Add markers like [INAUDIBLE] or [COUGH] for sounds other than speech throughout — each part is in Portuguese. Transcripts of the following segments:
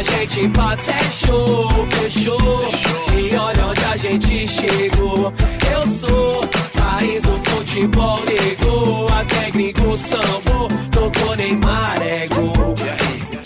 a gente passa é show, fechou. E olha onde a gente chegou. Eu sou país do futebol, negou. Até gringo sambo, tocou Neymar, é gol.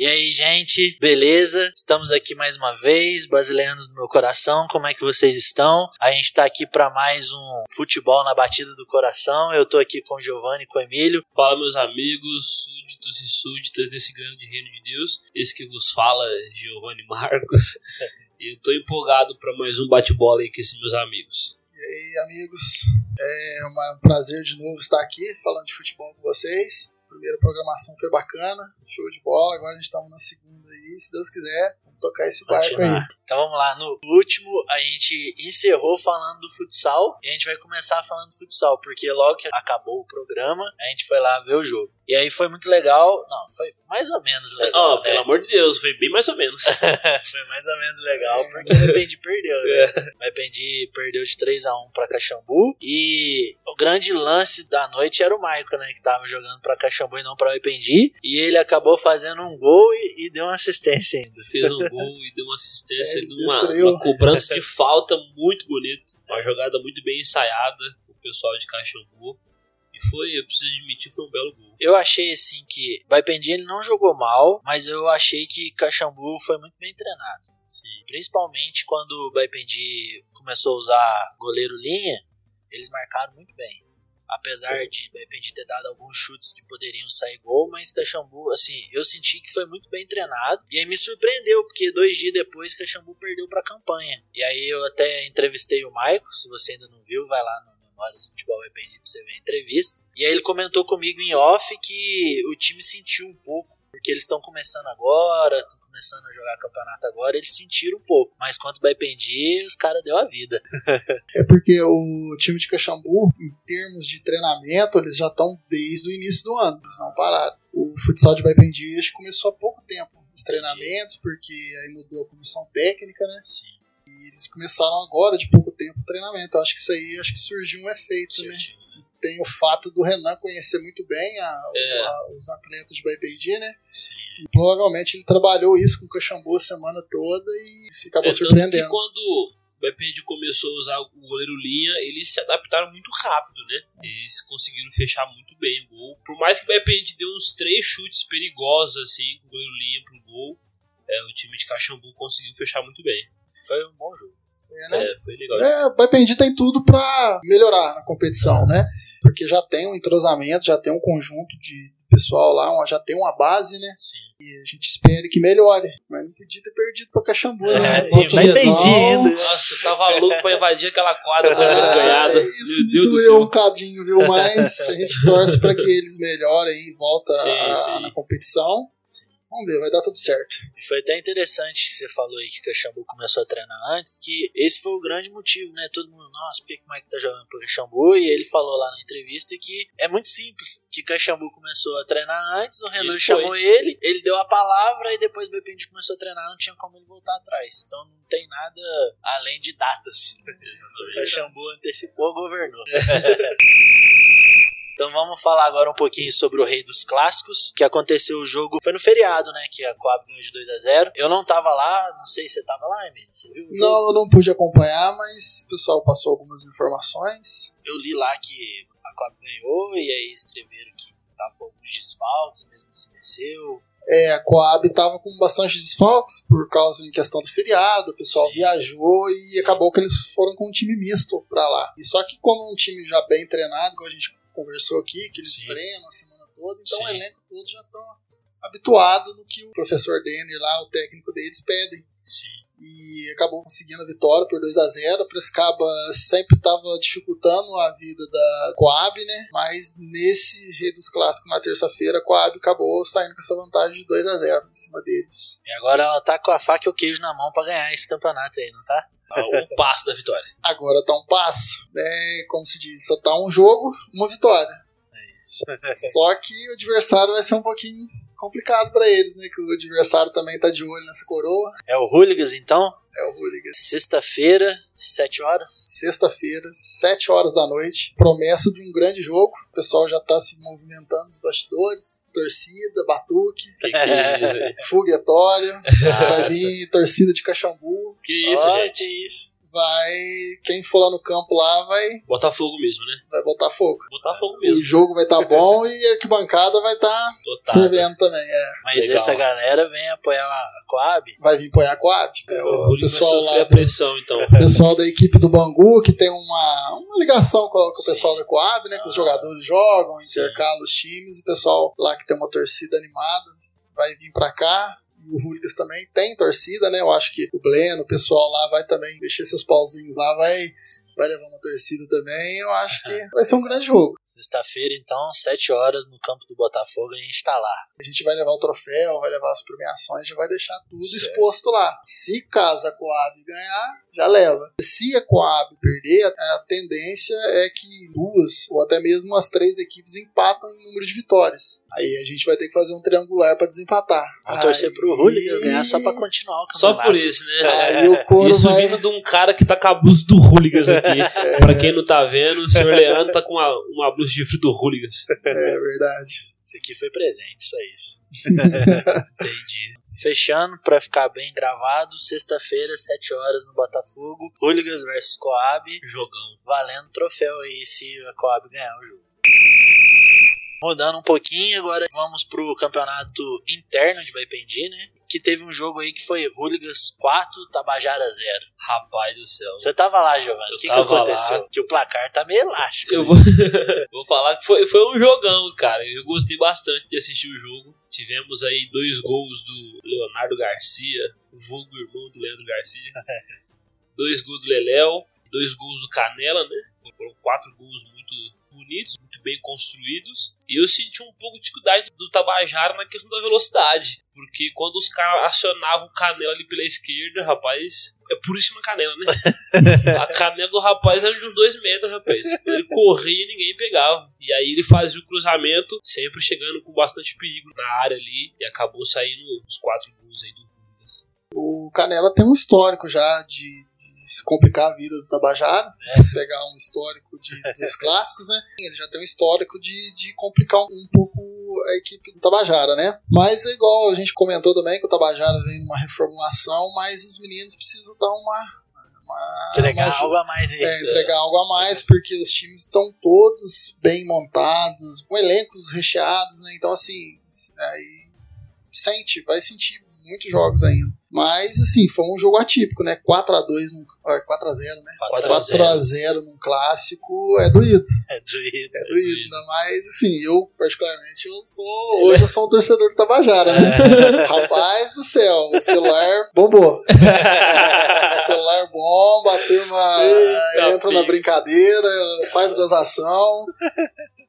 E aí, gente, beleza? Estamos aqui mais uma vez, brasileiros do meu coração. Como é que vocês estão? A gente tá aqui para mais um futebol na batida do coração. Eu tô aqui com o Giovanni e com o Emílio. Fala, meus amigos, súditos e súditas desse grande reino de Deus. Esse que vos fala é Giovanni Marcos. [LAUGHS] E eu tô empolgado para mais um bate-bola aí com esses meus amigos. E aí, amigos, é um prazer de novo estar aqui falando de futebol com vocês. Primeira programação foi bacana, show de bola. Agora a gente estamos na segunda aí, se Deus quiser, vamos tocar esse barco aí. Então vamos lá, no último a gente encerrou falando do futsal e a gente vai começar falando do futsal, porque logo que acabou o programa, a gente foi lá ver o jogo. E aí foi muito legal, não, foi mais ou menos legal. Ó, né? pelo amor de Deus, foi bem mais ou menos. [LAUGHS] foi mais ou menos legal, porque o Dependi perdeu, né? O Dependi perdeu de 3x1 pra Caxambu. E o grande lance da noite era o Maicon, né? Que tava jogando pra Caxambu e não pra Dependi. E ele acabou fazendo um gol e, e deu uma assistência ainda. Fez um gol e deu uma assistência Uma, uma cobrança de [LAUGHS] falta muito bonita. Uma jogada muito bem ensaiada o pessoal de Caxambu. E foi, eu preciso admitir, foi um belo gol. Eu achei assim que Baipendi ele não jogou mal, mas eu achei que Caxambu foi muito bem treinado. Sim. Principalmente quando o Baipendi começou a usar goleiro linha, eles marcaram muito bem. Apesar de Baipendi ter dado alguns chutes que poderiam sair gol, mas Caxambu, assim, eu senti que foi muito bem treinado. E aí me surpreendeu, porque dois dias depois Caxambu perdeu pra campanha. E aí eu até entrevistei o Maico, se você ainda não viu, vai lá no Memórias do Futebol Baipendi pra você ver a entrevista. E aí ele comentou comigo em off que o time sentiu um pouco, porque eles estão começando agora, estão começando a jogar campeonato agora, eles sentiram um pouco. Mas quanto Baipendi, os caras deu a vida. [LAUGHS] É porque o time de Caxambu, em termos de treinamento, eles já estão desde o início do ano, eles não pararam. O futsal de Baipendi acho que começou há pouco tempo os treinamentos, porque aí mudou a comissão técnica, né? Sim. E eles começaram agora, de pouco tempo, o treinamento. Eu acho que isso aí acho que surgiu um efeito, né? Tem o fato do Renan conhecer muito bem a- É. a- os atletas de Baipendi, né? Sim. E provavelmente ele trabalhou isso com o Caxambu a semana toda e se acabou É tanto que surpreendendo. quando o Baipendi começou a usar o goleiro linha, eles se adaptaram muito rápido, né? Eles conseguiram fechar muito bem o gol. Por mais que o Baipendi deu uns três chutes perigosos, assim, com o goleiro linha pro gol, é, o time de Caxambu conseguiu fechar muito bem. Foi um bom jogo. É, né? É, foi legal. É, o Baipendi tem tudo pra melhorar na competição, né? Sim. Porque já tem um entrosamento, já tem um conjunto de pessoal lá, já tem uma base, né? Sim. E a gente espera que melhore. Mas não podia ter perdido pra Caxambu, né? É, Nossa, e Baipendi não. ainda. Nossa, eu tava louco pra invadir aquela quadra pra ter Ah, ganhado. isso Meu me Deus do doeu um céu. cadinho, viu? Mas a gente torce pra que eles melhorem e voltem Sim, a- sim. na competição. Sim. Vamos ver, vai dar tudo certo. E foi até interessante que você falou aí que Caxambu começou a treinar antes, que esse foi o grande motivo, né? Todo mundo, nossa, por que que o Mike tá jogando pro Caxambu? E ele falou lá na entrevista que é muito simples, que Caxambu começou a treinar antes, o Renan chamou ele, ele deu a palavra e depois o Bependi começou a treinar, não tinha como ele voltar atrás. Então não tem nada além de datas. [LAUGHS] O Caxambu antecipou, governou. [LAUGHS] Então vamos falar agora um pouquinho sobre o Rei dos Clássicos, que aconteceu o jogo, foi no feriado, né, que a Coab ganhou de 2 a 0 Eu não tava lá, não sei se você tava lá, Emílio, você viu o jogo? Não, eu não pude acompanhar, mas o pessoal passou algumas informações. Eu li lá que a Coab ganhou, e aí escreveram que tava com alguns desfalques, mesmo assim venceu. É, a Coab estava com bastante desfalques por causa em questão do feriado, o pessoal Sim. viajou e Sim. acabou que eles foram com um time misto pra lá. E só que como um time já bem treinado, como a gente conversou aqui, que eles Sim. treinam a semana toda, então Sim. o elenco todo já estão habituado no que o professor Denner lá, o técnico deles, pedem. Sim. E acabou conseguindo a vitória por 2 a 0 Prescaba sempre estava dificultando a vida da Coab, né? Mas nesse Rei dos Clássicos, na terça-feira, a Coab acabou saindo com essa vantagem de 2 a 0 em cima deles. E agora ela tá com a faca e o queijo na mão pra ganhar esse campeonato aí, não tá? Um passo da vitória. Agora tá um passo, né? Como se diz, só tá um jogo, uma vitória. É isso. Só que o adversário vai ser um pouquinho complicado pra eles, né? Que o adversário também tá de olho nessa coroa. É o Hooligans, então? É o Hooligans. Sexta-feira, 7 horas. Sexta-feira, 7 horas da noite. Promessa de um grande jogo. O pessoal já tá se movimentando nos bastidores. Torcida, batuque, Que que é isso aí? foguetório. [LAUGHS] Vai vir torcida de Caxambu. Que isso, Ó, gente? que isso. Vai. Quem for lá no campo lá vai, Botafogo mesmo, né? vai botar fogo. Botafogo O mesmo. jogo vai estar tá [LAUGHS] bom e a arquibancada vai estar tá fervendo também. É. Mas Legal. essa galera vem apoiar a Coab. Vai vir apoiar a Coab. É, O o pessoal lá a pressão, então. O [LAUGHS] pessoal da equipe do Bangu, que tem uma, uma ligação com, com o pessoal da Coab, né? Que os Ah. jogadores jogam, intercalam os times, o pessoal lá que tem uma torcida animada vai vir pra cá. O Hooligans também tem torcida, né? Eu acho que o Bleno, o pessoal lá vai também mexer seus pauzinhos lá, vai, vai levar uma torcida também. Eu acho que vai ser um grande jogo. Sexta-feira, então, 7 horas no campo do Botafogo, a gente tá lá. A gente vai levar o troféu, vai levar as premiações, já vai deixar tudo Certo. exposto lá. Se caso a Coab ganhar, já leva. Se a Coab perder, a, tendência é que duas ou até mesmo as três equipes empatam em número de vitórias. Aí a gente vai ter que fazer um triangular pra desempatar. Vamos torcer pro Hooligans ganhar só pra continuar o Só campeonato. por isso, né? Aí o couro Isso vai... vindo de um cara que tá com a blusa do Hooligans aqui. [LAUGHS] Pra quem não tá vendo, o senhor Leandro tá com uma, uma blusa de frio do Hooligans. É verdade. Isso aqui foi presente, só isso. [LAUGHS] [LAUGHS] Entendi. Fechando, pra ficar bem gravado, sexta-feira, 7 horas no Botafogo. Hooligans versus Coab. Jogão. valendo troféu aí se a Coab ganhar o jogo. Mudando um pouquinho, agora vamos pro campeonato interno de Baipendi, né? Que teve um jogo aí que foi Hooligans 4, Tabajara 0. Rapaz do céu. Você tava lá, Giovanni. O que, que aconteceu? Que o placar tá meio elástico. Eu né? vou, [LAUGHS] vou falar que foi, foi um jogão, cara. Eu gostei bastante de assistir o jogo. Tivemos aí dois gols do Leonardo Garcia, vulgo irmão do Leandro Garcia. [LAUGHS] dois gols do Leléo, dois gols do Canela, né? Foram quatro gols muito bonitos, muito bem construídos. E eu senti um pouco de dificuldade do Tabajara na questão da velocidade. Porque quando os caras acionavam o Canela ali pela esquerda, rapaz, é puríssima canela, né? [LAUGHS] A canela do rapaz era de uns dois metros, rapaz. Ele corria e ninguém pegava. E aí ele fazia o cruzamento, sempre chegando com bastante perigo na área ali. E acabou saindo os quatro gols aí do Hooligans. O Canela tem um histórico já de, se complicar a vida do Tabajara. Se você pegar um histórico de, dos clássicos, né? Ele já tem um histórico de, de complicar um, um pouco a equipe do Tabajara, né? Mas é igual a gente comentou também que o Tabajara vem numa reformulação, mas os meninos precisam dar uma. uma Entregar uma- algo a mais aí. é, entregar algo a mais, porque os times estão todos bem montados, com elencos recheados, né? Então, assim, aí sente, vai sentir muitos jogos ainda. Mas, assim, foi um jogo atípico, né? 4x2, num, ah, 4x0, né? 4 a 0. 4x0 num clássico é doído. É doído. É doído. Ainda mais, assim, eu, particularmente, eu sou. Hoje eu sou um torcedor do Tabajara, né? [LAUGHS] Rapaz do céu, o celular bombou. O celular bomba, a turma Eita, entra na pica. brincadeira, faz gozação.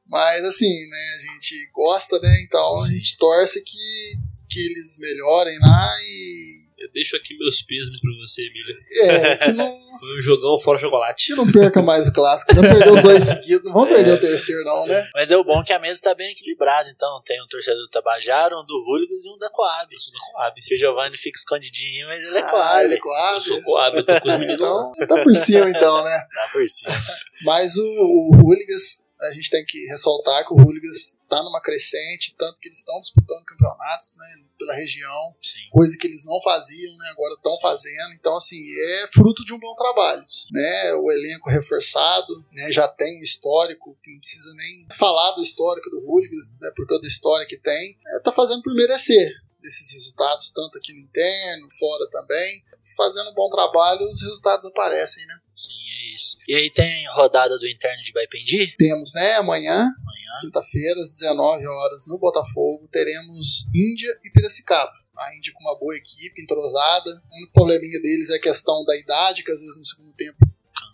Mas assim, né, a gente gosta, né? Então a gente torce que, que eles melhorem lá e. Eu deixo aqui meus pêsames pra você, Emília. É, [LAUGHS] que não, Foi um jogão fora chocolate. que não perca mais o clássico. Não perdeu dois seguidos, não vamos perder o terceiro, não, né? Mas é o bom que a mesa tá bem equilibrada. Então tem um torcedor do Tabajara, um do Hooligans e um da Coab. Eu sou da Coab. Que o Giovanni fica escondidinho, mas ele é Ah, Coab. ele é Coab. Eu sou Coab, eu tô com os meninos. Então, tá por cima então, né? [LAUGHS] Tá por cima. Mas o, o Hooligans, a gente tem que ressaltar que o Hooligans tá numa crescente, tanto que eles estão disputando campeonatos, né, pela região, Sim. coisa que eles não faziam, né, agora estão fazendo. Então, assim, é fruto de um bom trabalho, né? O elenco reforçado, né, já tem um histórico, que não precisa nem falar do histórico do Hooligans, né, por toda a história que tem, é, tá fazendo por merecer esses resultados, tanto aqui no interno, fora também. Fazendo um bom trabalho, os resultados aparecem, né? Sim, é isso. E aí tem rodada do interno de Baipendi? Temos, né, amanhã, Amanhã. quinta-feira, às 19 horas, no Botafogo, teremos Índia e Piracicaba. A Índia com uma boa equipe, entrosada. O único probleminha deles é a questão da idade, que às vezes no segundo tempo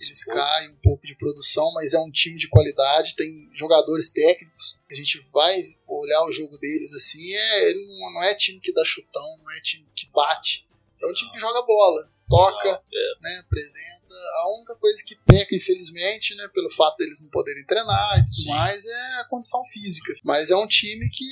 eles caem um pouco de produção, mas é um time de qualidade, tem jogadores técnicos. A gente vai olhar o jogo deles assim, é, não é time que dá chutão, não é time que bate. É um time que joga bola, toca, né, apresenta. A única coisa que peca, infelizmente, né, pelo fato deles não poderem treinar e tudo Sim. mais, é a condição física. Mas é um time que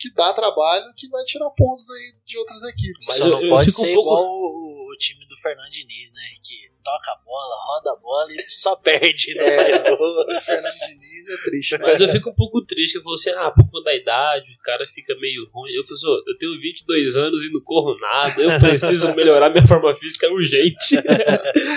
que dá trabalho, que vai tirar pontos aí de outras equipes. Mas Só eu- não eu pode fico um ser pouco- igual o, o time do Fernando Diniz, né? Que toca a bola, roda a bola e só perde, não É, faz gol. o Fernando Diniz é triste, né? Mas eu fico um pouco triste, que eu falo assim, ah, por conta da idade, o cara fica meio ruim. Eu falo assim, "Ô, eu tenho 22 anos e não corro nada, eu preciso melhorar minha forma física urgente. [LAUGHS]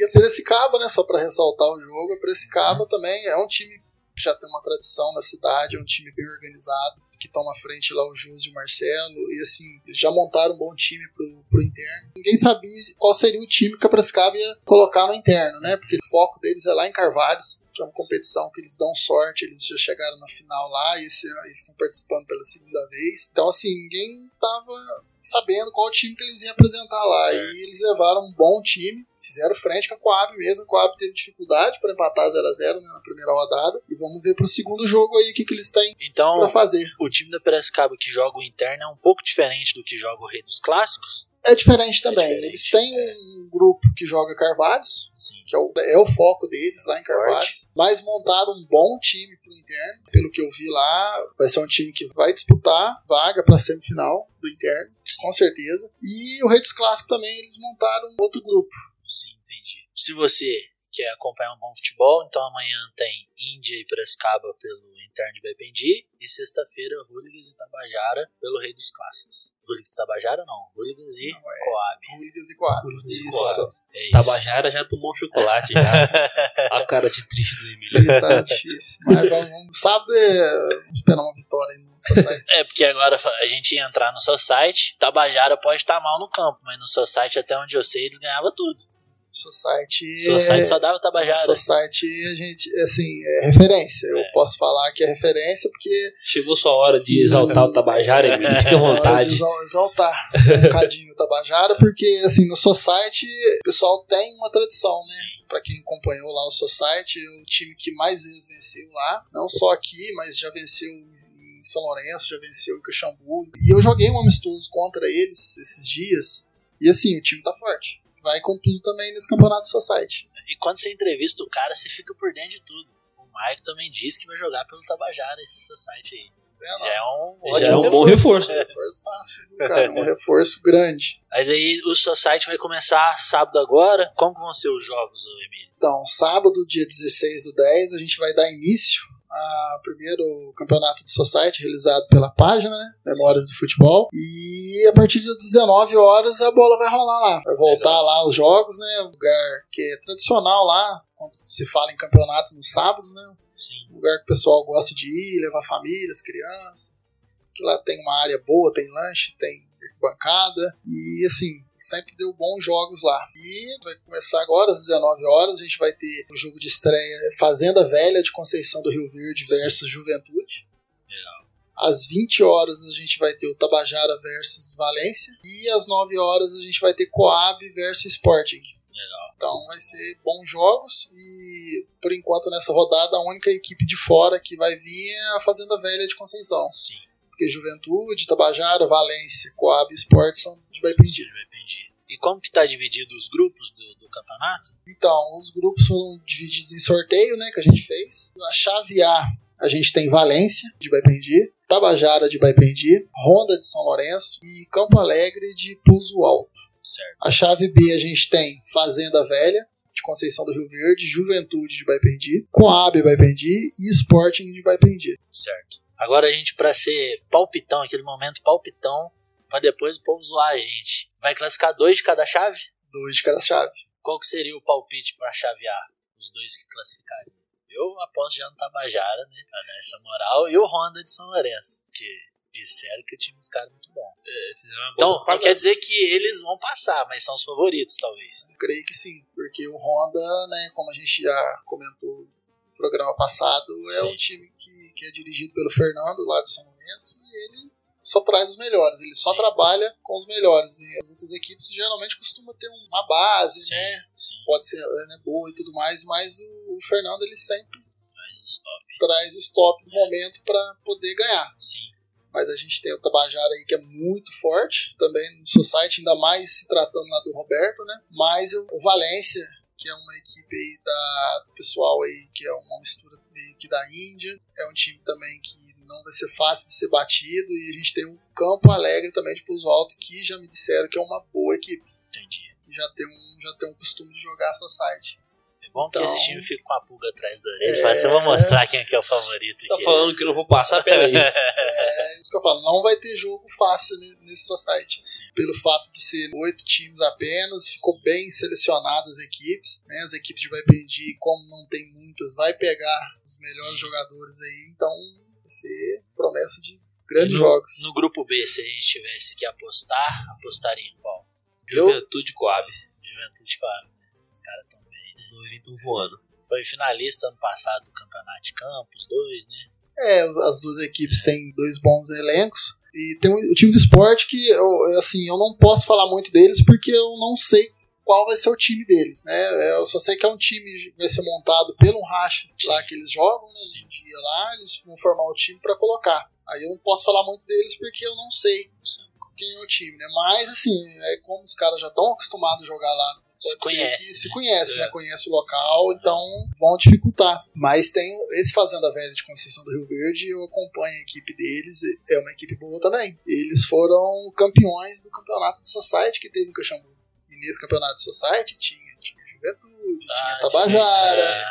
E a Piracicaba, né, só pra ressaltar o jogo, a Piracicaba também é um time que já tem uma tradição na cidade, é um time bem organizado, que toma frente lá o Jus e o Marcelo, e assim, já montaram um bom time pro, pro interno. Ninguém sabia qual seria o time que a Piracicaba ia colocar no interno, né, porque o foco deles é lá em Carvalhos, que é uma competição que eles dão sorte, eles já chegaram na final lá e esse, eles estão participando pela segunda vez. Então, assim, ninguém tava sabendo qual time que eles iam apresentar lá. Certo. E eles levaram um bom time, fizeram frente com a Coab mesmo. A Coab teve dificuldade para empatar 0 a 0 né, na primeira rodada. E vamos ver pro segundo jogo aí o que, que eles têm para Então, fazer. o time da Piracicaba que joga o interno é um pouco diferente do que joga o Rei dos Clássicos. É diferente também. diferente, eles têm é. um grupo que joga Carvalhos, Sim. que é o, é o foco deles lá em Carvalhos, mas montaram um bom time pro interno. Pelo que eu vi lá, vai ser um time que vai disputar vaga pra semifinal do interno, com certeza. E o Rei dos Clássicos também, eles montaram outro grupo. Sim, entendi. Se você quer acompanhar um bom futebol, então amanhã tem Índia e Piracicaba pelo interno de Bependi e sexta-feira Hooligans e Tabajara pelo Rei dos Clássicos. Hooligans e Tabajara não, Hooligans e Não, é. Coab. Hooligans e Coab. Hooligans e Isso. Coab. É isso. Tabajara já tomou um chocolate, já. [LAUGHS] A cara de triste do Emílio. Tá difícil. Mas vamos. Sábado é esperar uma vitória aí no Society. É, porque agora a gente ia entrar no seu site, Tabajara pode estar mal no campo, mas no seu site, até onde eu sei, eles ganhavam tudo. Society. Site só dava Tabajara. Society, a gente, assim, é referência. Eu É. posso falar que é referência porque Chegou sua hora de exaltar o Tabajara, [LAUGHS] Emílio. Fique à É hora de vontade. exal- exaltar um bocadinho o Tabajara, porque assim, no Society o pessoal tem uma tradição, né? Pra quem acompanhou lá o Society, é o time que mais vezes venceu lá, não só aqui, mas já venceu em São Lourenço, já venceu em Caxambu. E eu joguei um amistoso contra eles esses dias, e assim, o time tá forte. Vai com tudo também nesse campeonato Society. E quando você entrevista o cara, você fica por dentro de tudo. O Mike também disse que vai jogar pelo Tabajara esse site aí. É, Já é um Já ótimo é um bom reforço. É. Viu, cara, um reforço grande. Mas aí o seu site vai começar sábado agora. Como vão ser os jogos, Emílio? Então, sábado, dia 16 do 10, a gente vai dar início ao primeiro campeonato de Society realizado pela página, né? Memórias do Futebol. E a partir das 19 horas a bola vai rolar lá. Vai voltar lá os jogos, né? Um lugar que é tradicional lá, quando se fala em campeonatos nos sábados, né? Sim. Um lugar que o pessoal gosta de ir, levar famílias, crianças. Que lá tem uma área boa, tem lanche, tem bancada. E assim, sempre deu bons jogos lá. E vai começar agora às 19 horas. A gente vai ter o jogo de estreia Fazenda Velha de Conceição do Rio Verde versus Juventude. Às 20 horas a gente vai ter o Tabajara versus Valência. E às 9 horas a gente vai ter Coab versus Sporting. Legal. Então vai ser bons jogos e por enquanto nessa rodada a única equipe de fora que vai vir é a Fazenda Velha de Conceição. Sim. Porque Juventude, Tabajara, Valência, Coab e Sport são de Baipendi. E como que tá dividido os grupos do, do campeonato? Então, os grupos foram divididos em sorteio, né, que a gente fez. A chave A, a gente tem Valência, de Baipendi, Tabajara, de Baipendi, Honda, de São Lourenço e Campo Alegre, de Pouso Alto. Certo. A chave B, a gente tem Fazenda Velha, de Conceição do Rio Verde, Juventude, de Baipendi, Coab, Baipendi e Sporting, de Baipendi. Certo. Agora a gente, pra ser palpitão, aquele momento palpitão, pra depois o povo zoar a gente, vai classificar dois de cada chave? Dois de cada chave. Qual que seria o palpite pra chave A? Os dois que classificariam. Eu aposto já no Tabajara, né? Pra dar essa moral. E o Honda de São Lourenço. Que disseram que o time dos caras é muito bom. Boa Então, não quer dizer que eles vão passar, mas são os favoritos, talvez. Eu creio que sim, porque o Honda, né, como a gente já comentou no programa passado, é Sim. um time que, que é dirigido pelo Fernando, lá de São Lourenço, e ele só traz os melhores, ele só Sim. trabalha com os melhores. E as outras equipes geralmente costumam ter uma base, né? Sim. Pode ser né, boa e tudo mais, mas o, o Fernando ele sempre Traz os top. traz os top no momento para poder ganhar. Sim. Mas a gente tem o Tabajara aí que é muito forte, também no Society, ainda mais se tratando lá do Roberto, né? Mas o o Valência, que é uma equipe aí da do pessoal aí, que é uma mistura meio que da Índia. É um time também que não vai ser fácil de ser batido. E a gente tem um Campo Alegre também de Pouso Alto, que já me disseram que é uma boa equipe. Entendi. Já tem um, já tem um costume de jogar a Society. É bom que Então- esse time fica com a pulga atrás da orelha. É. Fala assim, eu vou mostrar quem é que é o favorito Tá aqui. falando que eu não vou passar? Pera aí. [LAUGHS] É isso que eu falo, não vai ter jogo fácil ne- nesse Society. Sim. Pelo fato de ser oito times apenas, ficou bem selecionadas as equipes. Né? As equipes de vai pedir, como não tem muitas, vai pegar os melhores Sim. jogadores aí. Então vai ser promessa de grandes no, jogos. No grupo B, se a gente tivesse que apostar, apostaria em qual? Juventude Coab. Juventude Coab. Os caras estão bem. Os novinhos estão voando. Foi finalista ano passado do Campeonato de Campos, dois, né? É, as duas equipes têm dois bons elencos. E tem o, time do esporte que, eu, assim, eu não posso falar muito deles porque eu não sei qual vai ser o time deles, né? Eu só sei que é um time que vai ser montado pelo racha lá que eles jogam, né? Sim. Dia lá, eles vão formar o time para colocar. Aí eu não posso falar muito deles porque eu não sei quem é o time, né? Mas, assim, é como os caras já estão acostumados a jogar lá. Se ser conhece, que Se né? conhece, É. né? Conhece o local, então vão dificultar. Mas tem esse Fazenda Velha de Conceição do Rio Verde, eu acompanho a equipe deles, é uma equipe boa também. Eles foram campeões do campeonato de Society que teve em Caxambu. E nesse campeonato de Society tinha, tinha Juventude, Ah, tinha Tabajara. É,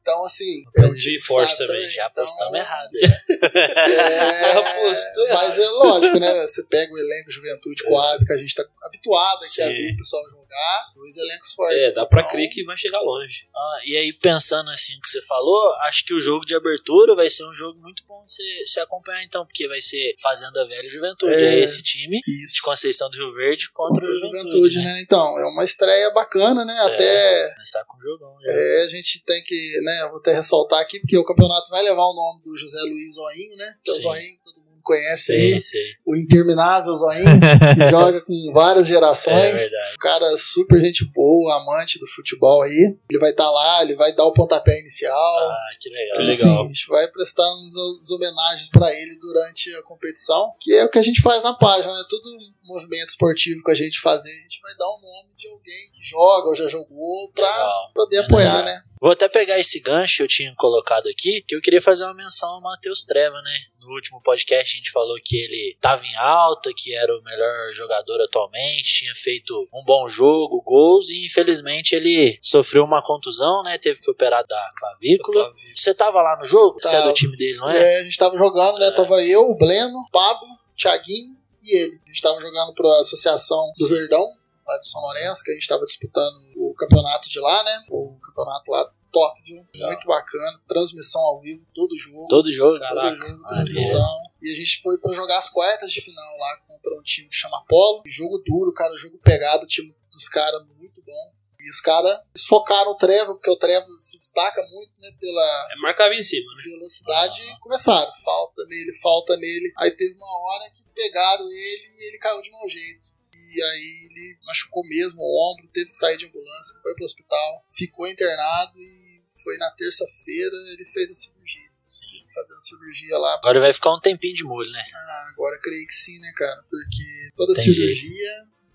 então, assim. É um time que forte também, já então, apostamos errado. [LAUGHS] é, Apostou errado. Mas é lógico, né? Você pega o elenco Juventude Coab, que a gente tá habituado aqui a ver o pessoal jogar, dois elencos fortes. É, dá pra Então, crer que vai chegar longe. Ah, e aí, pensando assim o que você falou, acho que o jogo de abertura vai ser um jogo muito bom de você, você acompanhar, então, porque vai ser Fazenda Velha e Juventude. É. É, esse time Isso. de Conceição do Rio Verde contra, Contra o a Juventude. Juventude, né? né? Então, é uma estreia bacana, né? Até Mas tá com o jogão já. é, a gente tem que, né? eu Vou até ressaltar aqui, porque o campeonato vai levar o nome do José Luiz Zoinho, né? Que é o. Zoinho conhece sei, aí. sei. O interminável Zoinho, que [LAUGHS] joga com várias É gerações. verdade. Um cara super gente boa, amante do futebol aí. Ele vai estar lá, ele vai dar o pontapé inicial. Ah, que legal. Que Então, legal. assim, a gente vai prestar uns, homenagens pra ele durante a competição, que é o que a gente faz na página, né? Todo movimento esportivo que a gente fazer, a gente vai dar o nome de alguém que joga ou já jogou pra Legal. poder Homenagear. apoiar, né? Vou até pegar esse gancho que eu tinha colocado aqui, que eu queria fazer uma menção ao Matheus Treva, né? No último podcast a gente falou que ele tava em alta, que era o melhor jogador atualmente, tinha feito um bom jogo, gols, e infelizmente ele sofreu uma contusão, né? Teve que operar da clavícula. Você tava lá no jogo? Você é Tava. do time dele, não é? É, a gente tava jogando, né? Tava eu, o Bleno, o Pablo, o Thiaguinho e ele. A gente tava jogando pra Associação do. Verdão, lá de São Lourenço, que a gente tava disputando o campeonato de lá, né? O campeonato lá top, viu? Muito bacana. Transmissão ao vivo, todo jogo. Todo jogo. Caraca. todo jogo, Ah, transmissão. E a gente foi pra jogar as quartas de final lá contra um time que chama Apolo. Jogo duro, cara, jogo pegado, o time dos caras muito bom. E os caras eles focaram o Trevor, porque o Trevor se destaca muito, né, pela É marcava em cima, né? velocidade e começaram. Falta nele, falta nele. Aí teve uma hora que pegaram ele e ele caiu de mau jeito. E aí ele machucou mesmo o ombro, teve que sair de ambulância, foi pro hospital, ficou internado e foi na terça-feira ele fez a cirurgia. Sim. Fazendo cirurgia lá. Agora vai ficar um tempinho de molho, né? Ah, agora creio que sim, né, cara? Porque toda Tem cirurgia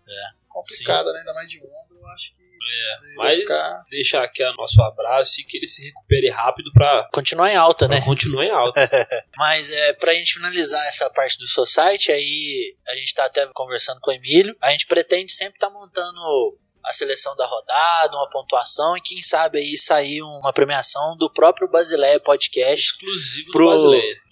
É, complicada, né? Ainda mais de ombro, eu acho que É, mas ficar. deixar aqui o nosso abraço e que ele se recupere rápido pra, Continuar em alta, né? continuar em alta. [LAUGHS] Mas é, pra gente finalizar essa parte do Society, aí a gente tá até conversando com o Emílio, a gente pretende sempre estar montando a seleção da rodada, uma pontuação e quem sabe aí sair uma premiação do próprio Basileia Podcast Exclusivo Pro- do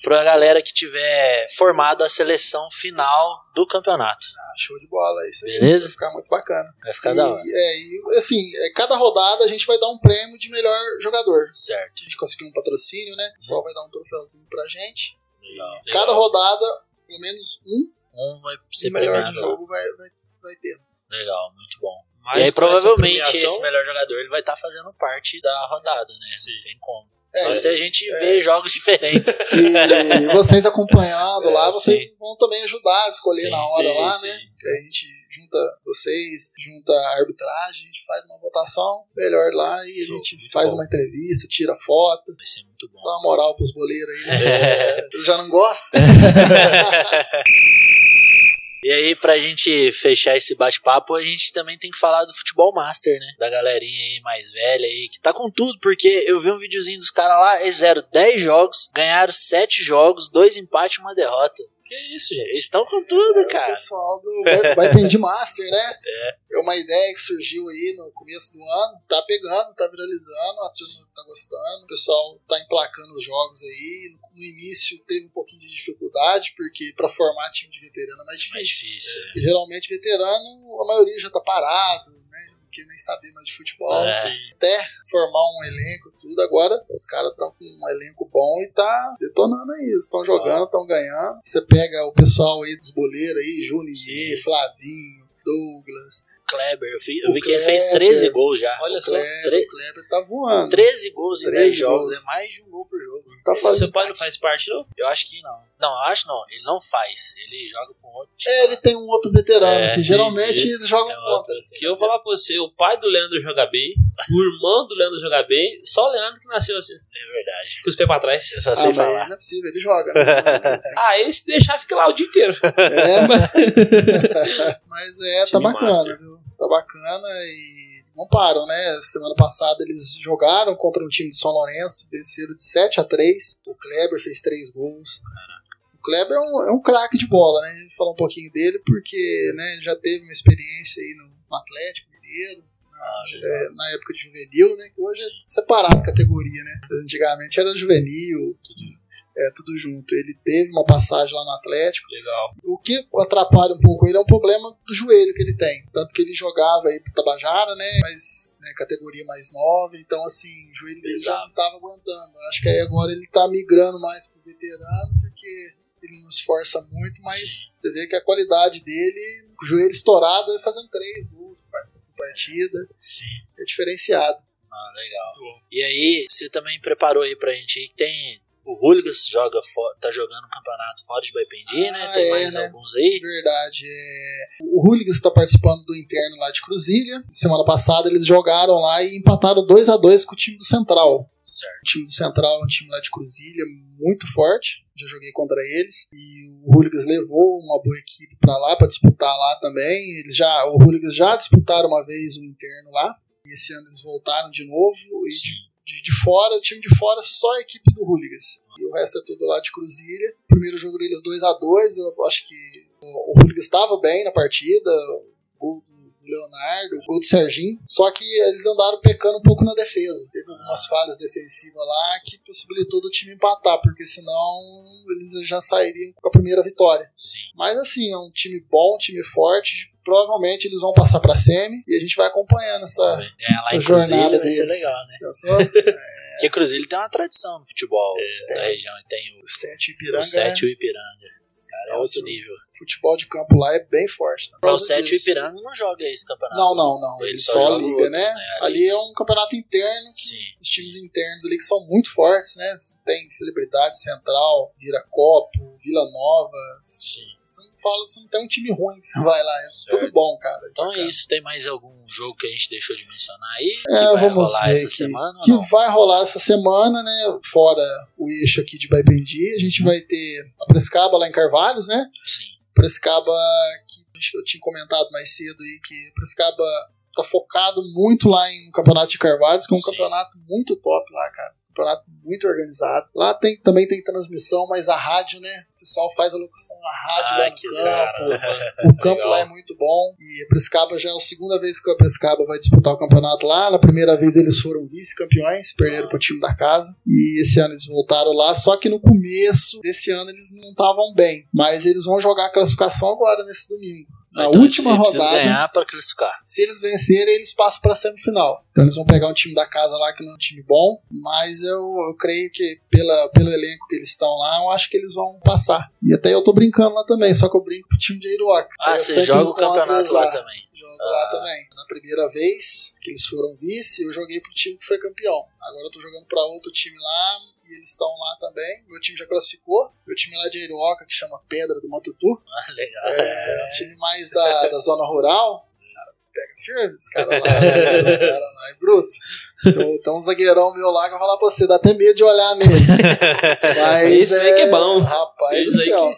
brasileiro. pra galera que tiver formado a seleção final do campeonato. Ah, show de bola, isso aí Beleza? vai ficar muito bacana. Vai ficar e, da hora. É, e assim, é, cada rodada a gente vai dar um prêmio de melhor jogador. Certo. A gente conseguiu um patrocínio, né? O pessoal vai dar um troféuzinho pra gente. Legal. E cada rodada, pelo menos um Um vai ser melhor premiado. jogo vai, vai, vai ter. Legal, muito bom. Mas e aí provavelmente premiação- esse melhor jogador ele vai estar fazendo parte da rodada, né? Sim. Não tem como. É, Só se a gente vê jogos diferentes. [LAUGHS] E vocês acompanhando É, lá, vocês sim. vão também ajudar a escolher Sim, na hora sim, lá, né? A gente junta vocês, junta a arbitragem, a gente faz uma votação melhor lá e a Show, gente muito faz bom. uma entrevista, tira foto, Vai ser muito bom. dá uma moral pros boleiros aí. Né? [LAUGHS] Eles já não gostam? [LAUGHS] E aí, pra gente fechar esse bate-papo, a gente também tem que falar do futebol master, né? Da galerinha aí mais velha aí, que tá com tudo, porque eu vi um videozinho dos caras lá, eles fizeram 10 jogos, ganharam 7 jogos, 2 empates e uma derrota. Que isso, gente? Eles estão com tudo, O cara. pessoal do pedir Master, né? [LAUGHS] É. uma ideia que surgiu aí no começo do ano, tá pegando, tá viralizando, a turma tá gostando, o pessoal tá emplacando os jogos aí. No início teve um pouquinho de dificuldade, porque pra formar time de veterano é mais Mais difícil. difícil. Porque geralmente veterano, a maioria já tá parado, né? Não quer nem saber mais de futebol. É. assim, Até formar um elenco, tudo. Agora os caras estão com um elenco bom e tá detonando aí. Estão jogando, estão ganhando. Você pega o pessoal aí dos boleiros aí, Junier, Flavinho, Douglas, Kleber, eu vi, eu O vi que ele fez Kleber. 13 gols já. Olha só. Kleber, tre- o Kleber tá voando. 13 gols em 13 10 jogos, é mais de um gol por jogo. Tá fazendo Seu pai não faz parte, não? Eu acho que não. Não, eu acho não. Ele não faz. Ele joga com outro time. É, ele tem um outro veterano, É, que geralmente entendi. eles jogam contra. outro, Que eu vou falar pra você, o pai do Leandro joga bem, o irmão do Leandro joga bem, só o Leandro que nasceu assim, É verdade. com os pés pra trás. Eu só Ah, sei mas falar. não é possível, ele joga. Né? [LAUGHS] Ah, ele se deixar fica lá o dia inteiro. É, [LAUGHS] [LAUGHS] mas é, tá bacana, master. viu? Tá bacana e não param, né? Semana passada eles jogaram contra um time de São Lourenço, venceram de 7 a 3 O Kleber fez 3 gols. O Kleber é um, é um craque de bola, né? A gente falar um pouquinho dele porque né, já teve uma experiência aí no, Atlético Mineiro. Na, é, na época de juvenil, né? Que hoje é separado categoria, né? Antigamente era juvenil, tudo, é, tudo junto. Ele teve uma passagem lá no Atlético. Legal. O que atrapalha um pouco ele é um problema do joelho que ele tem. Tanto que ele jogava aí pro Tabajara, né? Mas né, categoria mais nova. Então, assim, o joelho dele já não tava aguentando. Acho que aí agora ele tá migrando mais pro veterano, porque ele não esforça muito, mas você vê que a qualidade dele, com o joelho estourado, é fazendo três gols por partida. Sim. É diferenciado. Ah, legal. E aí, você também preparou aí pra gente tem. O Hooligans joga tá jogando um campeonato fora de Baipendi, né? Ah, Tem é, mais né? alguns aí. Verdade. É... O Hooligans está participando do interno lá de Cruzilha. Semana passada eles jogaram lá e empataram 2 a 2 com o time do Central. Certo. O time do Central é um time lá de Cruzilha muito forte. Já joguei contra eles. E o Hooligans levou uma boa equipe para lá para disputar lá também. Eles já, o Hooligans já disputaram uma vez o interno lá. E esse ano eles voltaram de novo. E de, de, de fora, o time de fora, só a equipe do Hooligans. E o resto é tudo lá de Cruzilha. Primeiro jogo deles 2 a 2 Eu acho que o Hooligans estava bem na partida. Gol do Leonardo, gol do Serginho. Só que eles andaram pecando um pouco na defesa. Teve algumas falhas defensivas lá que possibilitou do time empatar, porque senão eles já sairiam com a primeira vitória. Sim. Mas assim, é um time bom, um time forte. Provavelmente eles vão passar pra semi e a gente vai acompanhando essa. É, lá essa em Cruzilha jornada vai ser deles. legal, né? Pensou? [LAUGHS] Porque Cruzilha tem uma tradição no futebol da região. Tem o, Sete o Ipiranga. 7 né? e o Ipiranga. Esse cara é Nossa, outro nível. Futebol de campo lá é bem forte. Mas o causa 7 e o disso. Ipiranga não joga esse campeonato. Não, não, não. Ele Ele só liga, outros, né? né? Ali- Ali é um campeonato interno. Sim. Times internos ali que são muito fortes, né? Tem celebridade central, Viracopo, Vila Nova. Sim. Você não fala, você não tem um time ruim que você vai lá. É Certo. tudo bom, cara. Então é isso. Tem mais algum jogo que a gente deixou de mencionar aí? É, que vai rolar essa aqui. semana? que vai rolar essa semana, né? Fora o eixo aqui de Baipendi, a gente vai ter a Prescaba lá em Carvalhos, né? Sim. Prescaba, que que eu tinha comentado mais cedo aí, que Prescaba tá focado muito lá em Campeonato de Carvalhos, que é um Sim. campeonato muito top lá, cara. Campeonato muito organizado. Lá tem, também tem transmissão, mas a rádio, né? O pessoal faz a locução na rádio Ah, lá no campo. O [LAUGHS] campo Legal. lá é muito bom. E a Prescaba já é a segunda vez que a Prescaba vai disputar o campeonato lá. Na primeira vez eles foram vice-campeões, perderam pro time da casa. E esse ano eles voltaram lá. Só que no começo desse ano eles não estavam bem. Mas eles vão jogar a classificação agora nesse domingo. Na Então, última ele precisa rodada, ganhar pra classificar. se eles vencerem, eles passam pra semifinal. Então eles vão pegar um time da casa lá que não é um time bom, mas eu, eu creio que pela, pelo elenco que eles estão lá, eu acho que eles vão passar. E até eu tô brincando lá também, só que eu brinco pro time de Iroca. Ah, você joga o campeonato eles lá também. Jogo lá também. Na primeira vez que eles foram vice, eu joguei pro time que foi campeão. Agora eu tô jogando pra outro time lá e eles estão lá também. Meu time já classificou. Meu time lá de Iroca, que chama Pedra do Matutu. Ah, legal. É, um time mais da, da zona rural. Os caras pegam firme, os caras lá, [LAUGHS] os caras lá é bruto. Então, tem um zagueirão meu lá que eu vou falar pra você, dá até medo de olhar nele. [LAUGHS] Mas Esse aí que é bom. Rapaz Esse do céu.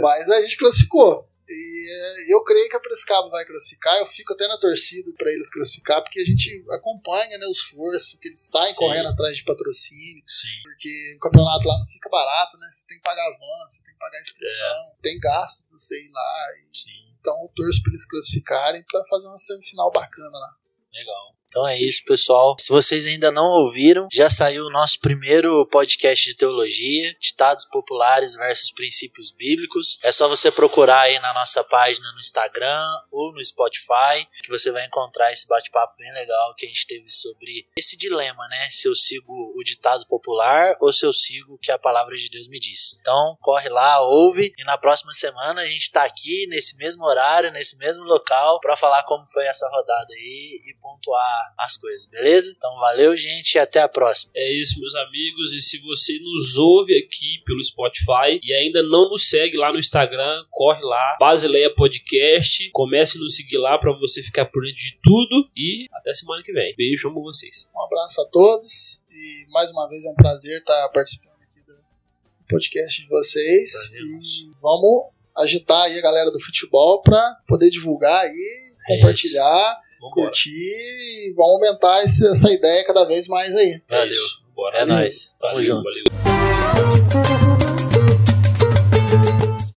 Mas a gente classificou. E é, eu creio que a Prescaba vai classificar. Eu fico até na torcida para eles classificar, porque a gente acompanha né, o esforço, que eles saem Sim. correndo atrás de patrocínio. Sim. Porque o campeonato lá não fica barato, né? Você tem que pagar van, você tem que pagar inscrição, tem gasto de você ir lá. E, Sim. então eu torço para eles classificarem para fazer uma semifinal bacana lá. Legal. Então é isso, pessoal. Se vocês ainda não ouviram, já saiu o nosso primeiro podcast de teologia, Ditados Populares versus Princípios Bíblicos. É só você procurar aí na nossa página no Instagram ou no Spotify, que você vai encontrar esse bate-papo bem legal que a gente teve sobre esse dilema, né? Se eu sigo o ditado popular ou se eu sigo o que a palavra de Deus me diz. Então, corre lá, ouve e na próxima semana a gente tá aqui nesse mesmo horário, nesse mesmo local, para falar como foi essa rodada aí e pontuar as coisas, beleza? Então, valeu, gente, e até a próxima. É isso, meus amigos. E se você nos ouve aqui pelo Spotify e ainda não nos segue lá no Instagram, corre lá, Basileia Podcast. Comece a nos seguir lá para você ficar por dentro de tudo. E até semana que vem. Beijo, amo vocês. Um abraço a todos e mais uma vez é um prazer estar participando aqui do podcast de vocês. Prazer e nosso. vamos agitar aí a galera do futebol para poder divulgar aí, É compartilhar, Vambora. curtir e vamos aumentar esse- essa ideia cada vez mais aí. É Valeu. isso. Bora. É nóis. Tamo junto. valeu.